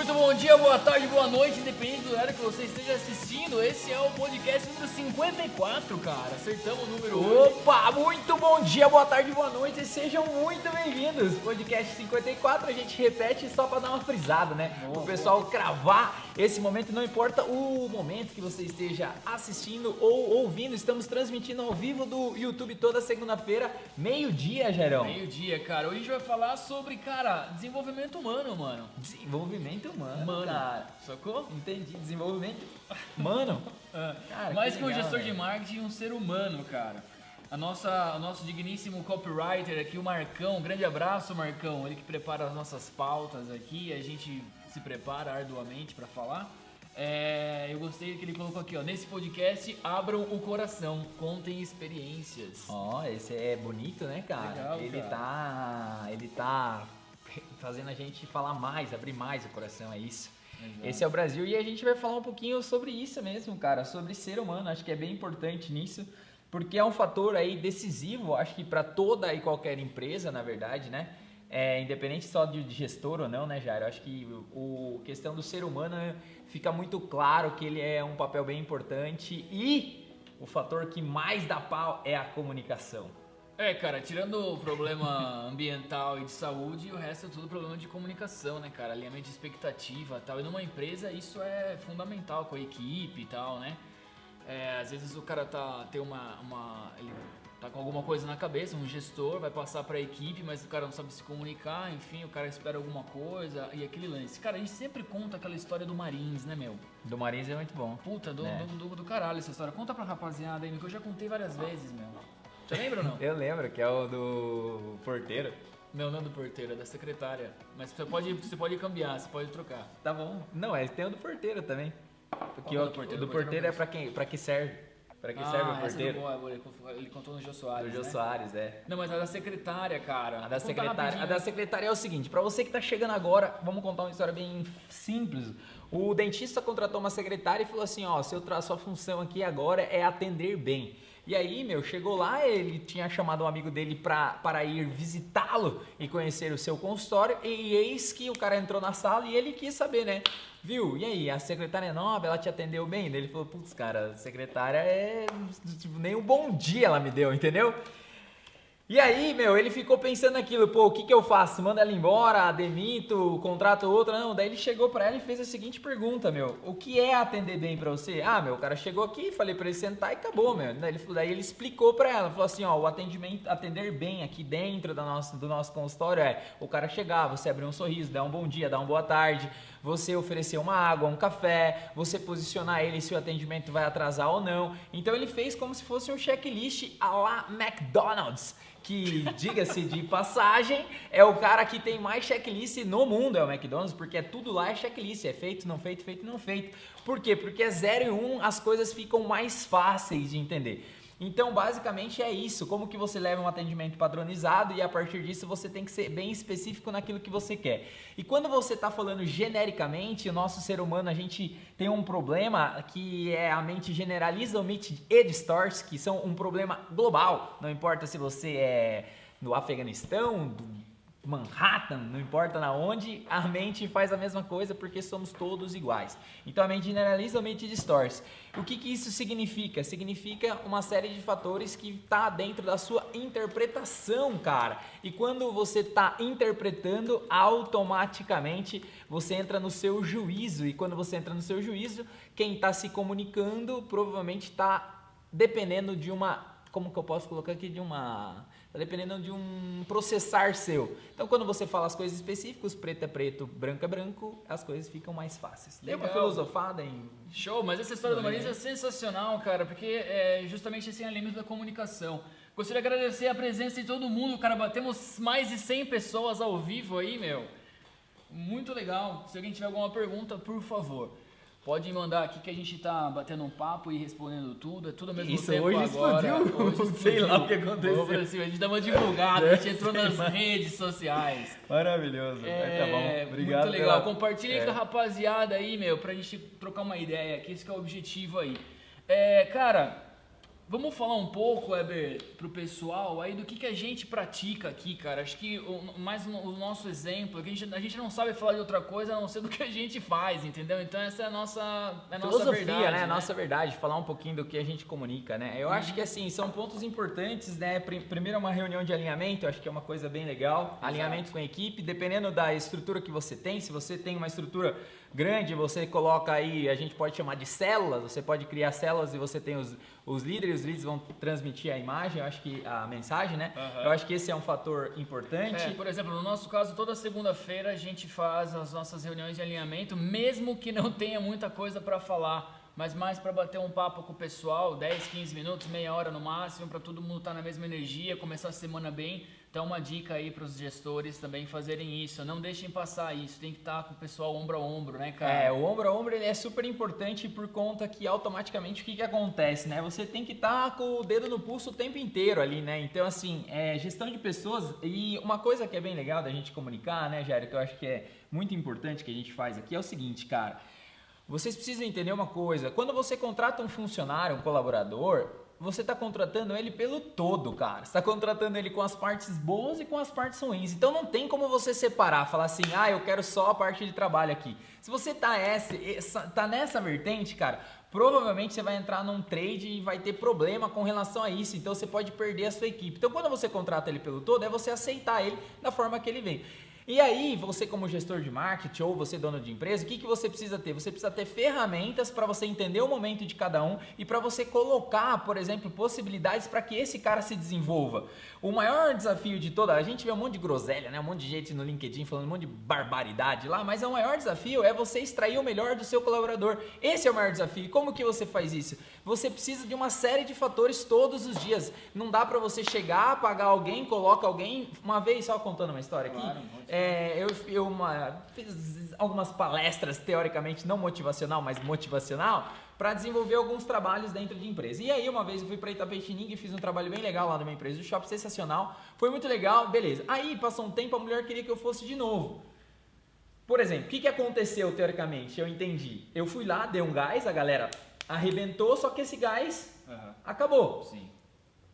Muito bom dia, boa tarde, boa noite, independente do horário que você esteja assistindo. Esse é o podcast número 54, cara. Acertamos o número. Opa, muito bom dia, boa tarde, boa noite, sejam muito bem-vindos. Podcast 54, a gente repete só pra dar uma frisada, né? Boa, o pessoal cravar esse momento, não importa o momento que você esteja assistindo ou ouvindo, estamos transmitindo ao vivo do YouTube toda segunda-feira, meio-dia, Gerão. Meio-dia, cara. Hoje a gente vai falar sobre, cara, desenvolvimento humano, mano. Desenvolvimento humano, Mano, cara. sacou? Entendi, desenvolvimento humano. Ah, Cara, Mais que que um legal, gestor de velho. marketing, um ser humano, cara. A nossa, o nosso digníssimo copywriter aqui, o Marcão. Um grande abraço, Marcão. Ele que prepara as nossas pautas aqui. A gente se prepara arduamente para falar. É, eu gostei que ele colocou aqui, ó. Nesse podcast, abram o coração, contem experiências. Ó, esse é bonito, né, cara? Legal, ele cara. tá. Ele tá fazendo a gente falar mais, abrir mais o coração, é isso. Exato. Esse é o Brasil e a gente vai falar um pouquinho sobre isso mesmo, cara, sobre ser humano. Acho que é bem importante nisso, porque é um fator aí decisivo, acho que para toda e qualquer empresa, na verdade, né? É, independente só de gestor ou não, né, Jairo? Acho que o questão do ser humano fica muito claro que ele é um papel bem importante e o fator que mais dá pau é a comunicação. É, cara, tirando o problema ambiental e de saúde, o resto é tudo problema de comunicação, né, cara? Alinhamento de expectativa e tal. E numa empresa isso é fundamental com a equipe e tal, né? É, às vezes o cara tá tem uma, uma ele tá com alguma coisa na cabeça, um gestor vai passar pra equipe, mas o cara não sabe se comunicar, enfim, o cara espera alguma coisa e aquele lance. Cara, a gente sempre conta aquela história do Marins, né, meu? Do Marins é muito bom. Puta, do, É. do, do, do caralho essa história. Conta pra rapaziada aí, que eu já contei várias vezes, meu. Já lembra ou não? Eu lembro que é o do porteiro. Não, não é do porteiro, é da secretária. Mas você pode, você pode cambiar, você pode trocar. Tá bom. Não, é, tem o do porteiro também. Porque o, do porteiro? do Do porteiro porteiro é pra quem, pra que serve? Pra que serve o essa é porteiro? boa, boa, ele contou no Jô Soares, Jô né? Soares, é. Não, mas a da secretária, cara. A da Vou secretária, a da secretária é o seguinte, pra você que tá chegando agora, vamos contar uma história bem simples. O dentista contratou uma secretária e falou assim, ó, seu sua função aqui agora é atender bem. E aí, meu, chegou lá, ele tinha chamado um amigo dele pra, para ir visitá-lo e conhecer o seu consultório, e eis que o cara entrou na sala e ele quis saber, né? Viu? E aí, a secretária é nova, ela te atendeu bem? Ele falou, putz, cara, a secretária é. Tipo, nem um bom dia ela me deu, entendeu? E aí, meu, ele ficou pensando naquilo, pô, o que que eu faço? Manda ela embora, demito, contrato outra? Não, daí ele chegou pra ela e fez a seguinte pergunta, meu, o que é atender bem pra você? Ah, meu, o cara chegou aqui, falei pra ele sentar e acabou, meu. Daí ele, daí ele explicou pra ela, falou assim, ó, o atendimento, atender bem aqui dentro da nossa, do nosso consultório é o cara chegar, você abrir um sorriso, dar um bom dia, dar uma boa tarde, você oferecer uma água, um café, você posicionar ele se o atendimento vai atrasar ou não. Então ele fez como se fosse um checklist a lá McDonald's, que, diga-se de passagem, é o cara que tem mais checklist no mundo, é o McDonald's, porque é tudo lá é checklist, é feito, não feito, feito, não feito. Por quê? Porque é 0 e 1 um, as coisas ficam mais fáceis de entender. Então, basicamente é isso, como que você leva um atendimento padronizado e a partir disso você tem que ser bem específico naquilo que você quer. E quando você está falando genericamente, o nosso ser humano, a gente tem um problema que é a mente generaliza, omite e distorce, que são um problema global. Não importa se você é do Afeganistão, do Manhattan, não importa na onde, a mente faz a mesma coisa porque somos todos iguais. Então a mente generaliza, a mente distorce. O que, que isso significa? Significa uma série de fatores que está dentro da sua interpretação, cara. E quando você está interpretando, automaticamente você entra no seu juízo. E quando você entra no seu juízo, quem está se comunicando provavelmente está dependendo de uma. Como que eu posso colocar aqui? De uma. Tá dependendo de um processar seu. Então, quando você fala as coisas específicas, preto é preto, branco é branco, as coisas ficam mais fáceis. Deu uma filosofada em. Show, mas essa história do Valeu. Marins é sensacional, cara, porque é justamente esse alinhamento da comunicação. Gostaria de agradecer a presença de todo mundo, cara. Batemos mais de 100 pessoas ao vivo aí, meu. Muito legal. Se alguém tiver alguma pergunta, por favor, pode mandar aqui que a gente tá batendo um papo e respondendo tudo. É tudo ao mesmo Isso, tempo hoje agora. explodiu. Hoje Sei lá explodiu. o que aconteceu. A gente dá uma divulgada, a gente entrou nas redes sociais. Maravilhoso. É, tá Muito legal. Compartilha É. com a rapaziada aí, meu, pra gente trocar uma ideia, que esse que é o objetivo aí. É, cara, Vamos falar um pouco, Weber, pro pessoal aí do que, que a gente pratica aqui, cara. Acho que o, mais o, o nosso exemplo, é que a gente, a gente não sabe falar de outra coisa a não ser do que a gente faz, entendeu? Então essa é a nossa, é a nossa Filosofia, verdade. né? né? A nossa verdade, falar um pouquinho do que a gente comunica, né? Eu acho que assim, são pontos importantes, né? Pri- Primeiro uma reunião de alinhamento, eu acho que é uma coisa bem legal. Alinhamento com a equipe, dependendo da estrutura que você tem, se você tem uma estrutura grande, você coloca aí, a gente pode chamar de células, você pode criar células e você tem os, os líderes, os líderes vão transmitir a imagem, eu acho que a mensagem, né? Aham. Eu acho que esse é um fator importante. É, por exemplo, no nosso caso, toda segunda-feira a gente faz as nossas reuniões de alinhamento, mesmo que não tenha muita coisa para falar, mas mais para bater um papo com o pessoal, 10, 15 minutos, meia hora no máximo, para todo mundo estar na mesma energia, começar a semana bem. Então, uma dica aí para os gestores também fazerem isso. Não deixem passar isso, tem que estar com o pessoal ombro a ombro, né, cara? É, o ombro a ombro ele é super importante por conta que automaticamente o que, que acontece, né? Você tem que estar com o dedo no pulso o tempo inteiro ali, né? Então, assim, é, gestão de pessoas e uma coisa que é bem legal da gente comunicar, né, Jair, que eu acho que é muito importante que a gente faz aqui é o seguinte, cara. Vocês precisam entender uma coisa. Quando você contrata um funcionário, um colaborador, você está contratando ele pelo todo, cara. Você está contratando ele com as partes boas e com as partes ruins. Então não tem como você separar, falar assim, ah, eu quero só a parte de trabalho aqui. Se você tá, essa, essa- tá nessa vertente, cara, provavelmente você vai entrar num trade e vai ter problema com relação a isso. Então você pode perder a sua equipe. Então quando você contrata ele pelo todo, é você aceitar ele da forma que ele vem. E aí, você como gestor de marketing ou você dono de empresa, o que, que você precisa ter? Você precisa ter ferramentas para você entender o momento de cada um e para você colocar, por exemplo, possibilidades para que esse cara se desenvolva. O maior desafio de toda, a gente vê um monte de groselha, né? um monte de gente no LinkedIn falando um monte de barbaridade lá, mas o maior desafio é você extrair o melhor do seu colaborador. Esse é o maior desafio. Como que você faz isso? Você precisa de uma série de fatores todos os dias. Não dá para você chegar, pagar alguém, coloca alguém, uma vez só contando uma história aqui. Claro, É, eu eu uma, fiz algumas palestras teoricamente não motivacional, mas motivacional, para desenvolver alguns trabalhos dentro de empresa. E aí uma vez eu fui para Itapetininga e fiz um trabalho bem legal lá numa empresa do shopping, sensacional. Foi muito legal, beleza. Aí passou um tempo, a mulher queria que eu fosse de novo. Por exemplo, o que, que aconteceu teoricamente? Eu entendi. Eu fui lá, dei um gás, a galera arrebentou, só que esse gás Aham. acabou. Sim.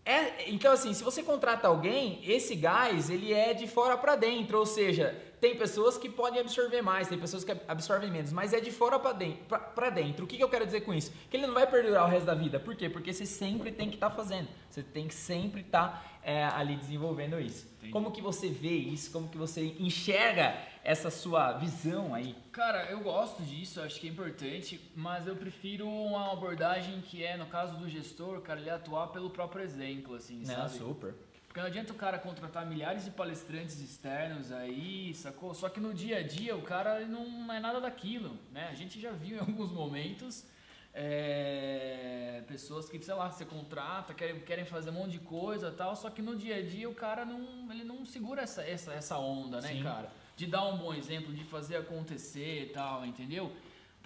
É, então assim, se você contrata alguém, esse gás ele é de fora para dentro, ou seja, tem pessoas que podem absorver mais, tem pessoas que absorvem menos, mas é de fora para dentro, pra- pra dentro. O que, que eu quero dizer com isso? Que ele não vai perdurar o resto da vida. Por quê? Porque você sempre tem que estar fazendo. Você tem que sempre estar é, ali desenvolvendo isso. Entendi. Como que você vê isso? Como que você enxerga essa sua visão aí? Cara, eu gosto disso, acho que é importante, mas eu prefiro uma abordagem que é, no caso do gestor, cara, ele atuar pelo próprio exemplo, assim, Não, sabe? super. Porque não adianta o cara contratar milhares de palestrantes externos aí, sacou? Só que no dia a dia o cara não é nada daquilo, né? A gente já viu em alguns momentos é, pessoas que, sei lá, você contrata, querem, querem fazer um monte de coisa e tal, só que no dia a dia o cara não, ele não segura essa, essa, essa onda, né, Sim. cara? De dar um bom exemplo, de fazer acontecer e tal, entendeu?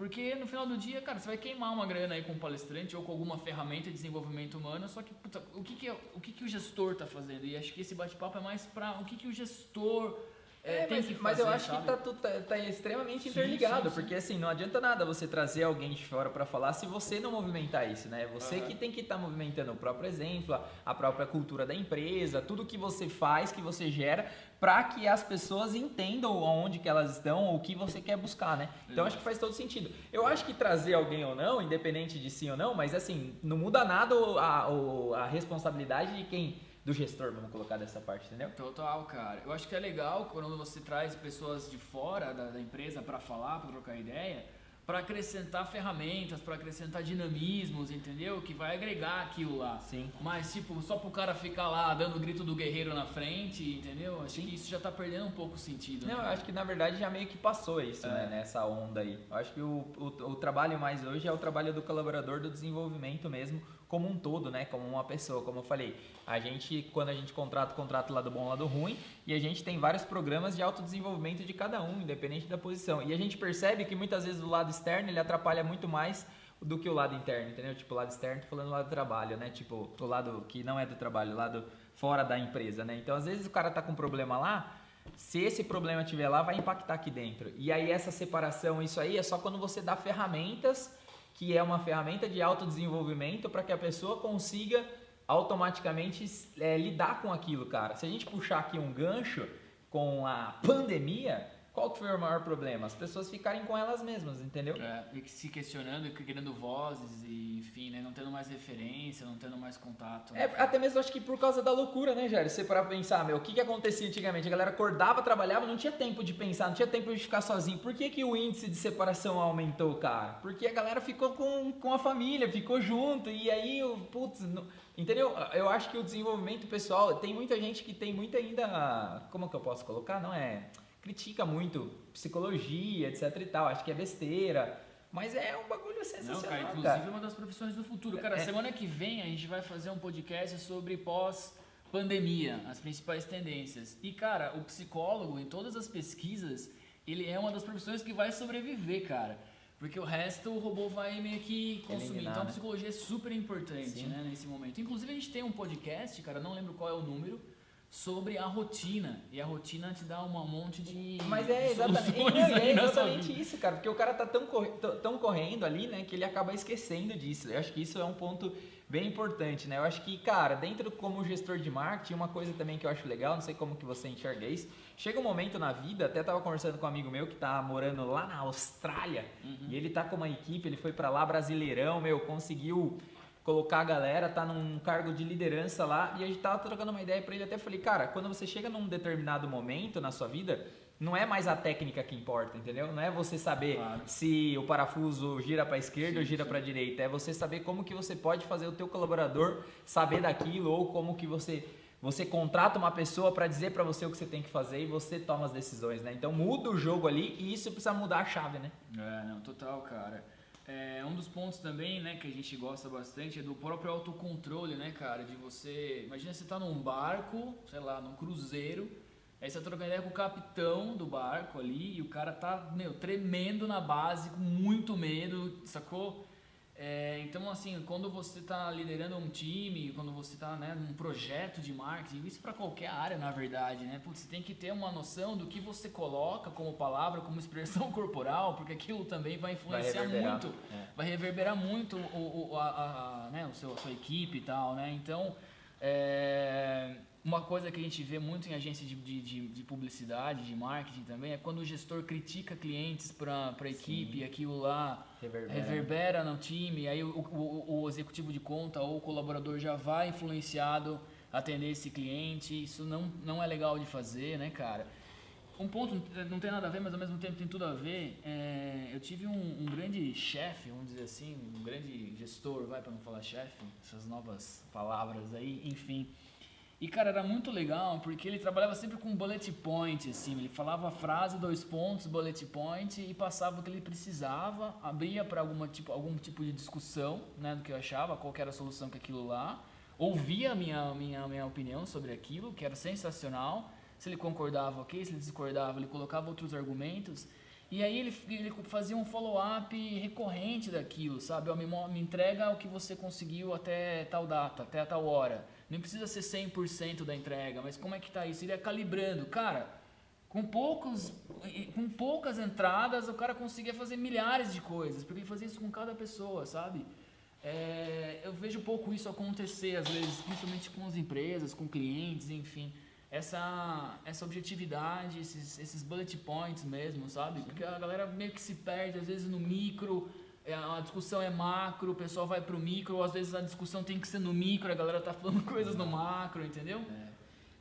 Porque no final do dia, cara, você vai queimar uma grana aí com um palestrante ou com alguma ferramenta de desenvolvimento humano, só que, puta, o que que, é- o, que que o gestor tá fazendo? E acho que esse bate-papo é mais pra o que que o gestor é, É, mas, fazer, mas eu acho sabe? que tá, tudo- tá, tá extremamente Sim, interligado, sim, sim. porque assim, não adianta nada você trazer alguém de fora para falar se você não movimentar isso, né? Você Aham. que tem que estar movimentando o próprio exemplo, a- própria cultura da empresa, tudo que você faz, que você gera, para que as pessoas entendam onde que elas estão ou o que você quer buscar, né? Então acho que faz todo sentido. Eu acho que trazer alguém ou não, independente de sim ou não, mas assim, não muda nada a, a responsabilidade de quem do gestor, vamos colocar dessa parte, entendeu? Total, cara. Eu acho que é legal quando você traz pessoas de fora da, da empresa para falar, para trocar ideia, para acrescentar ferramentas, para acrescentar dinamismos, entendeu? Que vai agregar aquilo lá. Sim. Mas, tipo, só pro cara ficar lá dando o grito do guerreiro na frente, entendeu? Acho que isso já tá perdendo um pouco o sentido. Não, né? eu acho que na verdade já meio que passou isso, É. né? Nessa onda aí. Eu acho que o, o, o trabalho mais hoje é o trabalho do colaborador do desenvolvimento mesmo, como um todo, né? Como uma pessoa, como eu falei. A gente, quando a gente contrata, contrata lado bom, lado ruim, e a gente tem vários programas de autodesenvolvimento de cada um, independente da posição. E a gente percebe que muitas vezes o lado externo ele atrapalha muito mais do que o lado interno, entendeu? Tipo, o lado externo, tô falando do lado do trabalho, né? Tipo, o lado que não é do trabalho, o lado fora da empresa, né? Então, às vezes o cara tá com um problema lá, se esse problema estiver lá, vai impactar aqui dentro. E aí essa separação, isso aí é só quando você dá ferramentas que é uma ferramenta de autodesenvolvimento para que a pessoa consiga automaticamente é, lidar com aquilo, cara. Se a gente puxar aqui um gancho com a pandemia, qual foi o maior problema? As pessoas ficarem com elas mesmas, entendeu? É, e se questionando, criando vozes e, enfim, né, não tendo mais referência, não tendo mais contato. É, até mesmo acho que por causa da loucura, né, Jair? Você para pensar, meu, o que, que acontecia antigamente? A galera acordava, trabalhava, não tinha tempo de pensar, não tinha tempo de ficar sozinho. Por que, que o índice de separação aumentou, cara? Porque a galera ficou com, com a família, ficou junto, e aí, putz, não, entendeu? Eu acho que o desenvolvimento pessoal, tem muita gente que tem muito ainda, como que eu posso colocar? Não é critica muito psicologia, etc e tal. Acho que é besteira. Mas é um bagulho sensacional. Não, cara, inclusive cara. é uma das profissões do futuro. Cara, é. semana que vem a gente vai fazer um podcast sobre pós-pandemia, as principais tendências. E, cara, o psicólogo, em todas as pesquisas, ele é uma das profissões que vai sobreviver, cara. Porque o resto o robô vai meio que consumir. Eliminar, então a né? psicologia é super importante, né, nesse momento. Inclusive a gente tem um podcast, cara, não lembro qual é o número, sobre a rotina. E a rotina te dá um monte de. Mas é exatamente, é exatamente isso, cara. Porque o cara tá tão, tão correndo ali, né, que ele acaba esquecendo disso. Eu acho que isso é um ponto bem importante, né? Eu acho que, cara, dentro como gestor de marketing, uma coisa também que eu acho legal, não sei como que você enxerga isso, chega um momento na vida, até tava conversando com um amigo meu que tá morando lá na Austrália, uhum. e ele tá com uma equipe, ele foi para lá brasileirão, meu, conseguiu colocar a galera, tá num cargo de liderança lá, e a gente tava trocando uma ideia para ele, até falei, cara, quando você chega num determinado momento na sua vida, não é mais a técnica que importa, entendeu? Não é você saber claro. se o parafuso gira para esquerda sim, ou gira para direita, é você saber como que você pode fazer o teu colaborador saber daquilo ou como que você você contrata uma pessoa para dizer para você o que você tem que fazer e você toma as decisões, né? Então muda o jogo ali e isso precisa mudar a chave, né? É, não, total, cara. É, um dos pontos também, né, que a gente gosta bastante é do próprio autocontrole, né, cara? De você. Imagina você tá num barco, sei lá, num cruzeiro, aí você tá trocando ideia com o capitão do barco ali e o cara tá, meu, tremendo na base, com muito medo, sacou? É, então, assim, quando você está liderando um time, quando você está né, num projeto de marketing, isso para qualquer área, na verdade, né? Putz, você tem que ter uma noção do que você coloca como palavra, como expressão corporal, porque aquilo também vai influenciar vai muito, é. vai reverberar muito o, o, a, a, né, o seu, a sua equipe e tal, né? Então, é, uma coisa que a gente vê muito em agências de, de, de, publicidade, de marketing também, é quando o gestor critica clientes para a equipe e aquilo lá reverbera. reverbera. no time, aí o, o, o, executivo de conta ou o colaborador já vai influenciado a atender esse cliente. Isso não, não é legal de fazer, né, cara? Um ponto, não tem nada a ver, mas ao mesmo tempo tem tudo a ver. É, eu tive um, um grande chefe, vamos dizer assim, um grande gestor, vai para não falar chefe, essas novas palavras aí, enfim e, cara, era muito legal porque ele trabalhava sempre com bullet point, assim. Ele falava a frase, dois pontos, bullet point e passava o que ele precisava, abria para tipo, algum tipo de discussão, né, do que eu achava, qual era a solução que aquilo lá. Ouvia a minha, minha, minha opinião sobre aquilo, que era sensacional. Se ele concordava, ok. Se ele discordava, ele colocava outros argumentos. E aí ele, ele fazia um follow-up recorrente daquilo, sabe? Ó, me, me entrega o que você conseguiu até tal data, até tal hora nem precisa ser 100% da entrega, mas como é que tá isso? Ele é calibrando. Cara, com, poucos, com poucas entradas, o cara conseguia fazer milhares de coisas, porque ele fazia isso com cada pessoa, sabe? É, eu vejo pouco isso acontecer, às vezes, principalmente com as empresas, com clientes, enfim. Essa, essa objetividade, esses, esses bullet points mesmo, sabe? Porque a galera meio que se perde, às vezes, no micro, a discussão é macro, o pessoal vai pro micro, ou às vezes a discussão tem que ser no micro, a galera tá falando coisas no macro, entendeu?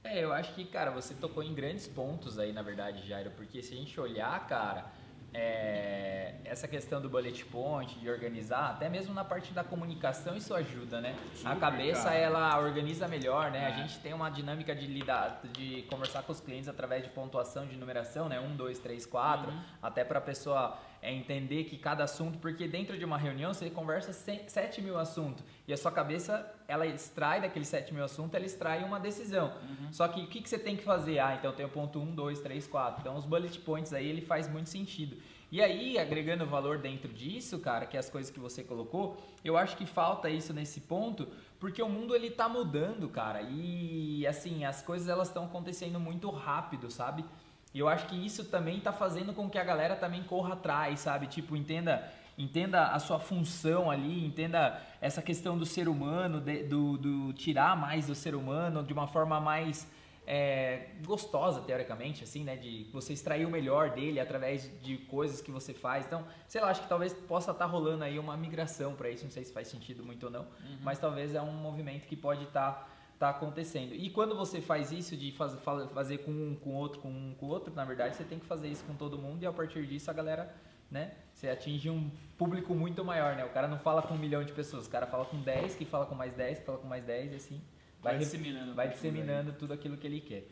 É. é, eu acho que, cara, você tocou em grandes pontos aí, na verdade, Jairo, porque se a gente olhar, cara, é, essa questão do bullet point, de organizar, até mesmo na parte da comunicação isso ajuda, né? Super, a cabeça cara. ela organiza melhor, né? É. A gente tem uma dinâmica de lidar, de conversar com os clientes através de pontuação, de numeração, né? Um, dois, três, quatro, uhum. até para a pessoa é entender que cada assunto, porque dentro de uma reunião você conversa 7 mil assuntos e a sua cabeça ela extrai daqueles 7 mil assuntos, ela extrai uma decisão. Uhum. Só que o que, que você tem que fazer? Ah, então tem o ponto 1, 2, 3, 4. Então os bullet points aí ele faz muito sentido. E aí, agregando valor dentro disso, cara, que é as coisas que você colocou, eu acho que falta isso nesse ponto, porque o mundo ele tá mudando, cara. E assim, as coisas elas estão acontecendo muito rápido, sabe? E eu acho que isso também está fazendo com que a galera também corra atrás, sabe? Tipo, entenda, entenda a sua função ali, entenda essa questão do ser humano, de, do, do tirar mais do ser humano de uma forma mais é, gostosa, teoricamente, assim, né? De você extrair o melhor dele através de coisas que você faz. Então, sei lá, acho que talvez possa estar tá rolando aí uma migração para isso. Não sei se faz sentido muito ou não, uhum. mas talvez é um movimento que pode estar tá, tá acontecendo. E quando você faz isso de faz, fazer com um, com outro, com um, com outro, na verdade, você tem que fazer isso com todo mundo e a partir disso a galera, né? Você atinge um público muito maior, né? O cara não fala com um milhão de pessoas, o cara fala com 10, que fala com mais 10, que fala com mais 10 e assim vai, vai disseminando, vai disseminando tudo aquilo que ele quer.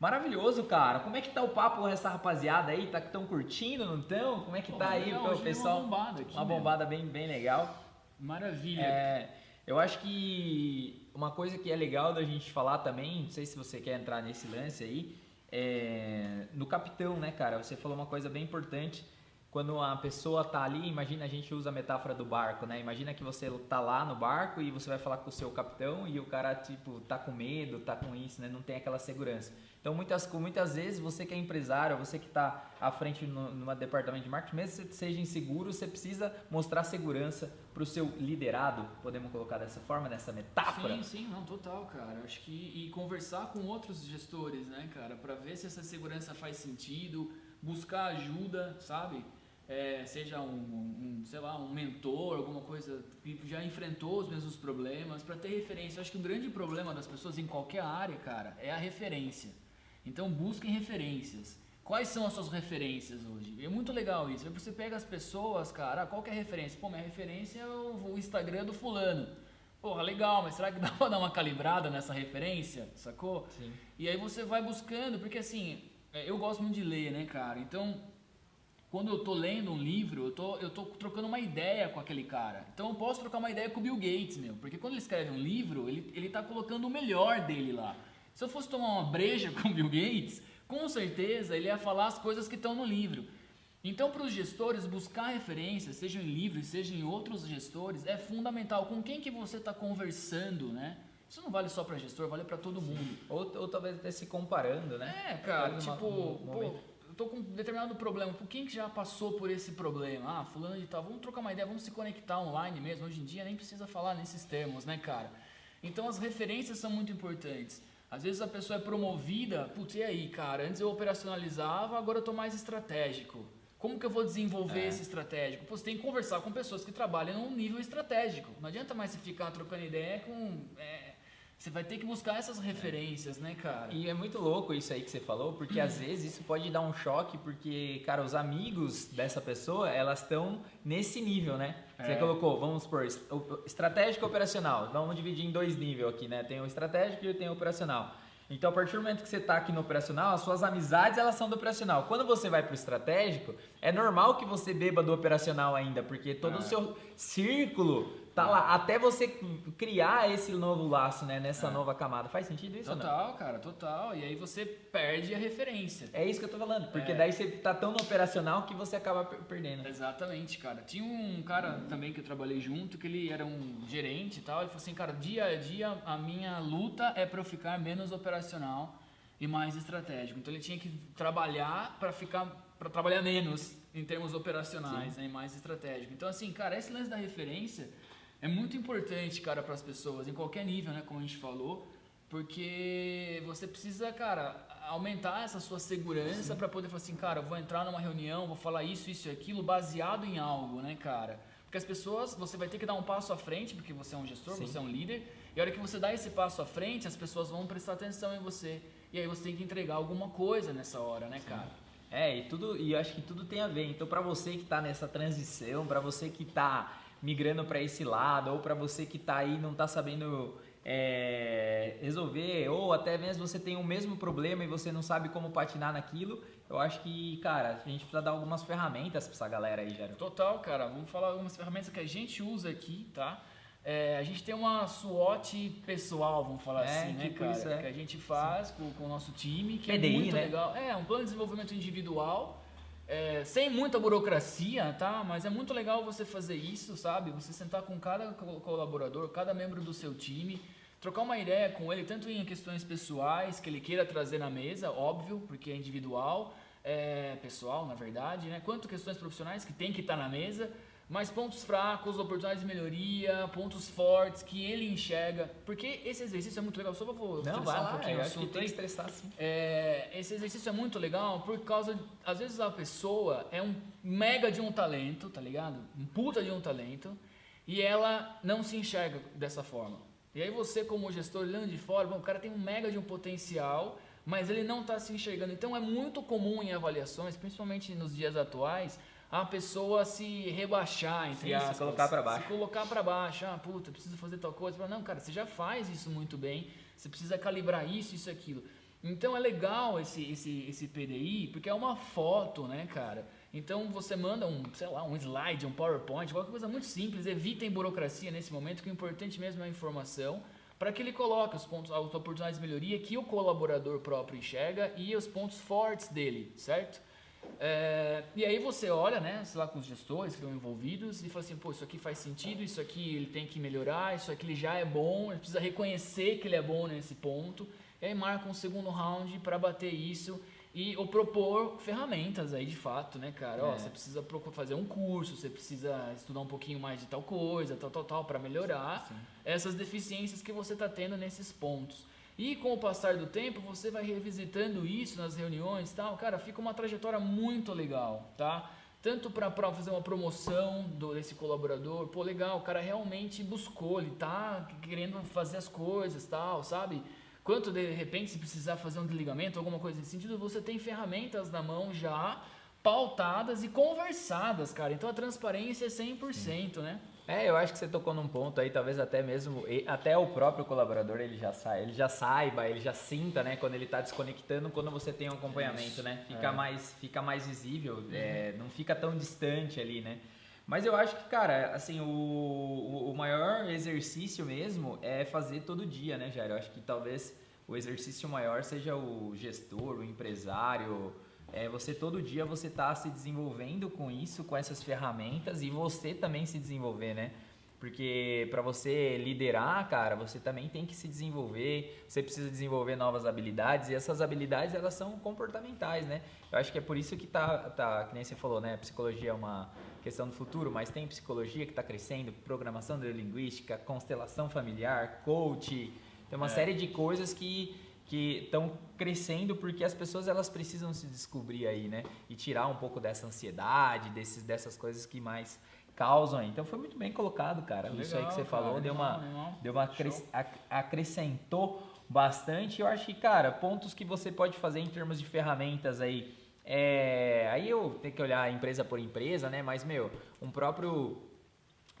Maravilhoso, cara. Como é que tá o papo com essa rapaziada aí? Tá tão curtindo, não tão? Como é que Pô, tá aí, legal, pessoal? Uma bombada aqui. Uma bombada bem, bem legal. Maravilha. É, eu acho que uma coisa que é legal da gente falar também, não sei se você quer entrar nesse lance aí, é, no capitão, né, cara? Você falou uma coisa bem importante quando a pessoa tá ali, imagina a gente usa a metáfora do barco, né? Imagina que você tá lá no barco e você vai falar com o seu capitão e o cara tipo tá com medo, tá com isso, né? Não tem aquela segurança. Então muitas muitas vezes você que é empresário, você que está à frente no, numa departamento de marketing, mesmo que seja inseguro, você precisa mostrar segurança para o seu liderado. Podemos colocar dessa forma, nessa metáfora? Sim, sim, não, total, cara. Acho que e conversar com outros gestores, né, cara, para ver se essa segurança faz sentido, buscar ajuda, sabe? É, seja um, um, sei lá, um mentor, alguma coisa que já enfrentou os mesmos problemas, para ter referência. Eu acho que o grande problema das pessoas em qualquer área, cara, é a referência. Então busquem referências. Quais são as suas referências hoje? É muito legal isso. Você pega as pessoas, cara, qual que é a referência? Pô, minha referência é o, o Instagram do fulano. Porra, legal, mas será que dá pra dar uma calibrada nessa referência? Sacou? Sim. E aí você vai buscando, porque assim, é, eu gosto muito de ler, né, cara? Então, quando eu tô lendo um livro, eu tô, eu tô trocando uma ideia com aquele cara. Então eu posso trocar uma ideia com o Bill Gates, meu. Porque quando ele escreve um livro, ele, ele tá colocando o melhor dele lá. Se eu fosse tomar uma breja com o Bill Gates, com certeza ele ia falar as coisas que estão no livro. Então, para os gestores, buscar referências, seja em livros, seja em outros gestores, é fundamental. Com quem que você está conversando, né? Isso não vale só para gestor, vale para todo mundo. Ou, ou talvez até se comparando, né? É, cara, tipo, pô, eu tô com um determinado problema, por quem que já passou por esse problema? Ah, fulano de tal, vamos trocar uma ideia, vamos se conectar online mesmo. Hoje em dia nem precisa falar nesses termos, né, cara? Então as referências são muito importantes. Às vezes a pessoa é promovida, putz, e aí, cara? Antes eu operacionalizava, agora eu tô mais estratégico. Como que eu vou desenvolver é. esse estratégico? Pô, você tem que conversar com pessoas que trabalham num nível estratégico. Não adianta mais você ficar trocando ideia com é, você vai ter que buscar essas referências, né, cara? E é muito louco isso aí que você falou, porque às vezes isso pode dar um choque, porque, cara, os amigos dessa pessoa, elas estão nesse nível, né? Você é. colocou, vamos por estratégico e operacional. Vamos dividir em dois níveis aqui, né? Tem o estratégico e tem o operacional. Então, a partir do momento que você está aqui no operacional, as suas amizades elas são do operacional. Quando você vai para o estratégico, é normal que você beba do operacional ainda, porque todo é. o seu círculo tá lá até você criar esse novo laço, né, nessa é. nova camada. Faz sentido isso Total, cara, total. E aí você perde a referência. É isso que eu tô falando, porque é. daí você tá tão no operacional que você acaba perdendo. Exatamente, cara. Tinha um cara também que eu trabalhei junto, que ele era um gerente e tal, ele falou assim, cara, dia a dia a minha luta é para eu ficar menos operacional e mais estratégico. Então ele tinha que trabalhar para ficar para trabalhar menos em termos operacionais, né, e mais estratégico. Então assim, cara, esse lance da referência é muito importante, cara, para as pessoas, em qualquer nível, né, como a gente falou, porque você precisa, cara, aumentar essa sua segurança para poder falar assim, cara, eu vou entrar numa reunião, vou falar isso, isso e aquilo, baseado em algo, né, cara? Porque as pessoas, você vai ter que dar um passo à frente, porque você é um gestor, Sim. você é um líder, e a hora que você dá esse passo à frente, as pessoas vão prestar atenção em você. E aí você tem que entregar alguma coisa nessa hora, né, cara? É, e tudo, e eu acho que tudo tem a ver. Então, para você que está nessa transição, para você que está migrando para esse lado, ou para você que está aí não está sabendo é, resolver, ou até mesmo você tem o mesmo problema e você não sabe como patinar naquilo, eu acho que, cara, a gente precisa dar algumas ferramentas para essa galera aí, Jairo. Total, cara. Vamos falar algumas ferramentas que a gente usa aqui, tá? É, a gente tem uma SWOT pessoal, vamos falar é, assim, né, tipo cara? Isso, é. Que a gente faz com, com, o nosso time, que PDI, é muito né? legal. É, um plano de desenvolvimento individual é, sem muita burocracia, tá? Mas é muito legal você fazer isso, sabe? Você sentar com cada colaborador, cada membro do seu time, trocar uma ideia com ele, tanto em questões pessoais que ele queira trazer na mesa, óbvio, porque é individual, é pessoal, na verdade, né? Quanto questões profissionais que tem que estar tá na mesa, mas pontos fracos, oportunidades de melhoria, pontos fortes que ele enxerga. Porque esse exercício é muito legal. Só vou Não, vai um pouquinho eu acho que tem que estressar sim. É, esse exercício é muito legal por causa, às vezes a pessoa é um mega de um talento, tá ligado? Um puta de um talento e ela não se enxerga dessa forma. E aí você como gestor olhando de fora, bom, o cara tem um mega de um potencial, mas ele não está se enxergando. Então é muito comum em avaliações, principalmente nos dias atuais, a pessoa se rebaixar, entre Sim, aspas. Se colocar para baixo. Se colocar para baixo. Ah, puta, preciso fazer tal coisa. Não, cara, você já faz isso muito bem. Você precisa calibrar isso, isso, aquilo. Então é legal esse, esse, esse PDI, porque é uma foto, né, cara? Então você manda um, sei lá, um slide, um PowerPoint, qualquer coisa muito simples. Evitem burocracia nesse momento, que o importante mesmo é a informação para que ele coloque os pontos, as oportunidades de melhoria que o colaborador próprio enxerga e os pontos fortes dele, certo? É, e aí você olha, né, sei lá, com os gestores que estão envolvidos e fala assim, pô, isso aqui faz sentido, isso aqui ele tem que melhorar, isso aqui ele já é bom, ele precisa reconhecer que ele é bom nesse ponto. E aí marca um segundo round para bater isso e ou propor ferramentas aí de fato, né, cara? É. Ó, você precisa fazer um curso, você precisa estudar um pouquinho mais de tal coisa, tal, tal, tal, para melhorar Sim. essas deficiências que você está tendo nesses pontos. E com o passar do tempo, você vai revisitando isso nas reuniões tal. Cara, fica uma trajetória muito legal, tá? Tanto para fazer uma promoção do, desse colaborador, pô, legal, o cara realmente buscou, ele tá querendo fazer as coisas tal, sabe? Quanto de repente, se precisar fazer um desligamento, alguma coisa nesse sentido, você tem ferramentas na mão já pautadas e conversadas, cara. Então a transparência é 100%, Sim. né? É, eu acho que você tocou num ponto aí, talvez até mesmo, até o próprio colaborador ele já sai, ele já saiba, ele já sinta, né, quando ele está desconectando, quando você tem um acompanhamento, Isso, né, fica é. mais, fica mais visível, uhum. é, não fica tão distante ali, né. Mas eu acho que, cara, assim, o, o maior exercício mesmo é fazer todo dia, né, Jair? Eu acho que talvez o exercício maior seja o gestor, o empresário, é, você todo dia você está se desenvolvendo com isso, com essas ferramentas e você também se desenvolver, né? Porque para você liderar, cara, você também tem que se desenvolver, você precisa desenvolver novas habilidades e essas habilidades elas são comportamentais, né? Eu acho que é por isso que tá, tá que nem você falou, né? Psicologia é uma questão do futuro, mas tem psicologia que está crescendo, programação neurolinguística, constelação familiar, coach, tem uma é. série de coisas que que estão crescendo porque as pessoas elas precisam se descobrir aí, né? E tirar um pouco dessa ansiedade, desses, dessas coisas que mais causam aí. Então foi muito bem colocado, cara. Legal, Isso aí que você cara, falou deu uma, deu uma acrescentou bastante. Eu acho que, cara, pontos que você pode fazer em termos de ferramentas aí. É, aí eu tenho que olhar empresa por empresa, né? Mas, meu, um próprio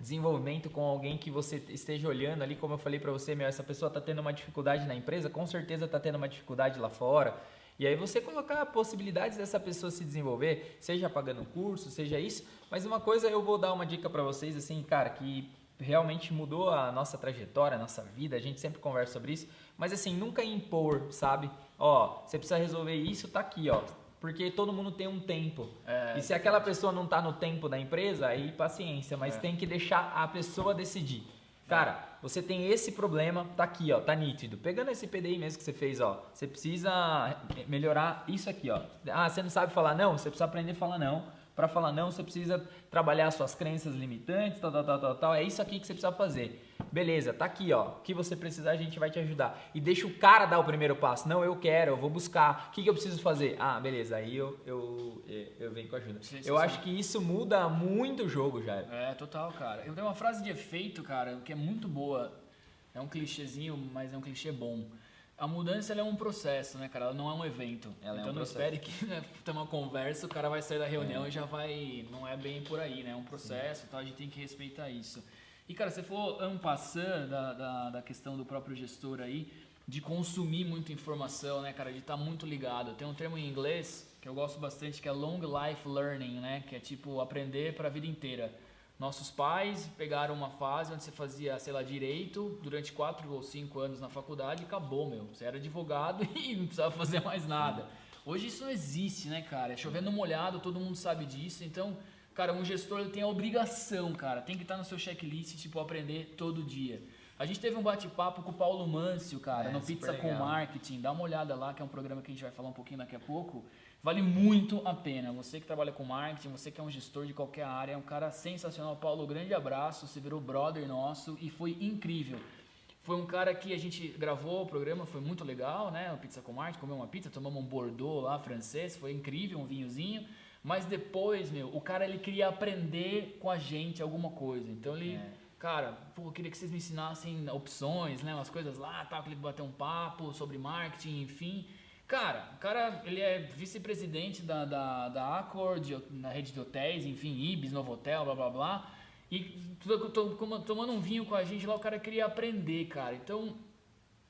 desenvolvimento com alguém que você esteja olhando ali, como eu falei para você, meu, essa pessoa está tendo uma dificuldade na empresa, com certeza está tendo uma dificuldade lá fora. E aí você colocar possibilidades dessa pessoa se desenvolver, seja pagando curso, seja isso. Mas uma coisa eu vou dar uma dica para vocês, assim, cara, que realmente mudou a nossa trajetória, a nossa vida, a gente sempre conversa sobre isso, mas assim, nunca impor, sabe? Ó, você precisa resolver isso, tá aqui, ó porque todo mundo tem um tempo. É, e se aquela pessoa não está no tempo da empresa, aí paciência, mas é. tem que deixar a pessoa decidir. Cara, você tem esse problema, tá aqui, ó, tá nítido. Pegando esse PDI mesmo que você fez, ó, você precisa melhorar isso aqui, ó. Ah, você não sabe falar não, você precisa aprender a falar não para falar não, você precisa trabalhar suas crenças limitantes, tal, tal, tal, tal, tal. É isso aqui que você precisa fazer. Beleza, tá aqui, ó. O que você precisar, a gente vai te ajudar. E deixa o cara dar o primeiro passo. Não, eu quero, eu vou buscar. O que, que eu preciso fazer? Ah, beleza, aí eu, eu, eu venho com ajuda. Sim, sim, eu sim. acho que isso muda muito o jogo, já. É, total, cara. Eu tenho uma frase de efeito, cara, que é muito boa. É um clichêzinho, mas é um clichê bom a mudança é um processo, né, cara? Ela não é um evento. Ela então é um não espere que né, uma conversa, o cara vai sair da reunião é. e já vai. Não é bem por aí, né? É um processo, então a gente tem que respeitar isso. E, cara, você falou ampassando da, da, da questão do próprio gestor aí, de consumir muita informação, né, cara? De estar tá muito ligado. Tem um termo em inglês que eu gosto bastante que é long life learning, né? Que é tipo aprender para a vida inteira. Nossos pais pegaram uma fase onde você fazia, sei lá, direito durante quatro ou cinco anos na faculdade e acabou, meu. Você era advogado e não precisava fazer mais nada. Hoje isso não existe, né, cara? É chovendo molhado, todo mundo sabe disso. Então, cara, um gestor ele tem a obrigação, cara, tem que estar no seu checklist, tipo, aprender todo dia. A gente teve um bate-papo com o Paulo Mâncio, cara, É, no Pizza com legal. Marketing. Dá uma olhada lá, que é um programa que a gente vai falar um pouquinho daqui a pouco. Vale muito a pena. Você que trabalha com marketing, você que é um gestor de qualquer área, é um cara sensacional. Paulo, grande abraço. Você virou brother nosso e foi incrível. Foi um cara que a gente gravou o programa, foi muito legal, né? O Pizza com Marte, comeu uma pizza, tomamos um Bordeaux lá, francês, foi incrível, um vinhozinho. Mas depois, meu, o cara ele queria aprender com a gente alguma coisa. Então ele, É. cara, pô, eu queria que vocês me ensinassem opções, né? Umas coisas lá, tal, queria bater um papo sobre marketing, enfim. Cara, o cara, ele é vice-presidente da, da, da Accord, na rede de hotéis, enfim, Ibis, Novotel, blá blá blá. E tomando um vinho com a gente lá, o cara queria aprender, cara. Então,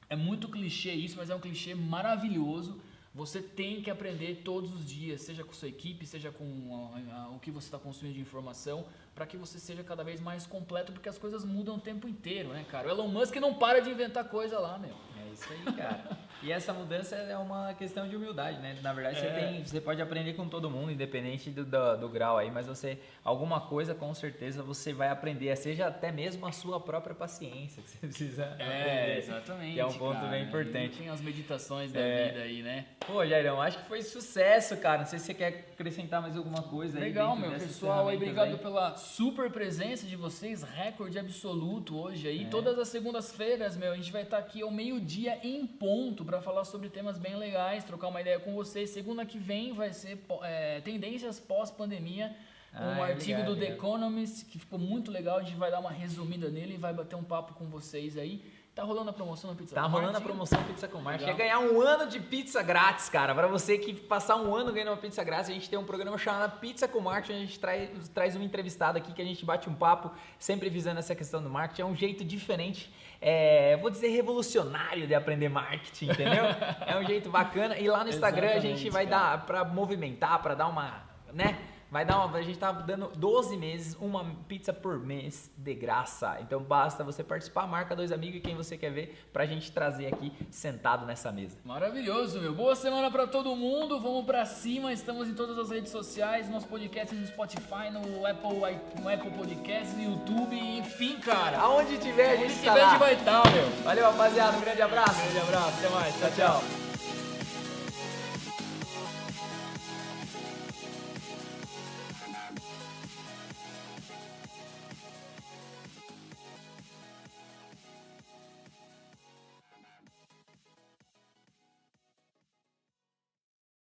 é muito clichê isso, mas é um clichê maravilhoso. Você tem que aprender todos os dias, seja com sua equipe, seja com a- a- o que você está consumindo de informação, para que você seja cada vez mais completo, porque as coisas mudam o tempo inteiro, né, cara? O Elon Musk não para de inventar coisa lá, meu. É isso aí, cara. E essa mudança é uma questão de humildade, né? Na verdade, você, É. tem, você pode aprender com todo mundo, independente do, do, do grau aí, mas você, alguma coisa com certeza você vai aprender, seja até mesmo a sua própria paciência que você precisa aprender. exatamente. Que é um ponto cara. bem importante. Tem as meditações da É. vida aí, né? Pô, Jairão, acho que foi sucesso, cara. Não sei se você quer acrescentar mais alguma coisa aí. Legal, meu pessoal. Aí, obrigado aí. pela super presença de vocês. Recorde absoluto hoje aí. É. Todas as segundas-feiras, meu, a gente vai estar aqui ao meio-dia em ponto para falar sobre temas bem legais, trocar uma ideia com vocês. Segunda que vem vai ser é, tendências pós-pandemia. Ah, um é, artigo legal, do The legal. Economist que ficou muito legal. A gente vai dar uma resumida nele e vai bater um papo com vocês aí. Tá rolando a promoção na Pizza Tá com rolando a promoção Pizza com Marketing. Legal. Quer ganhar um ano de pizza grátis, cara. Pra você que passar um ano ganhando uma pizza grátis, a gente tem um programa chamado Pizza com Marketing. A gente traz, traz um entrevistado aqui que a gente bate um papo, sempre visando essa questão do marketing. É um jeito diferente, é, vou dizer revolucionário de aprender marketing, entendeu? é um jeito bacana. E lá no Instagram a gente vai cara. dar pra movimentar, pra dar uma, né? Vai dar uma, a gente tá dando 12 meses, uma pizza por mês de graça. Então basta você participar, marca dois amigos e quem você quer ver pra gente trazer aqui sentado nessa mesa. Maravilhoso, meu. Boa semana pra todo mundo. Vamos pra cima. Estamos em todas as redes sociais, nosso podcast no Spotify, no Apple, no Apple Podcasts, no YouTube, enfim, cara. Aonde tiver, a gente tiver, tá a lá. gente vai estar, meu. Valeu, rapaziada. Um grande abraço. Grande abraço, até mais. Tchau, tchau.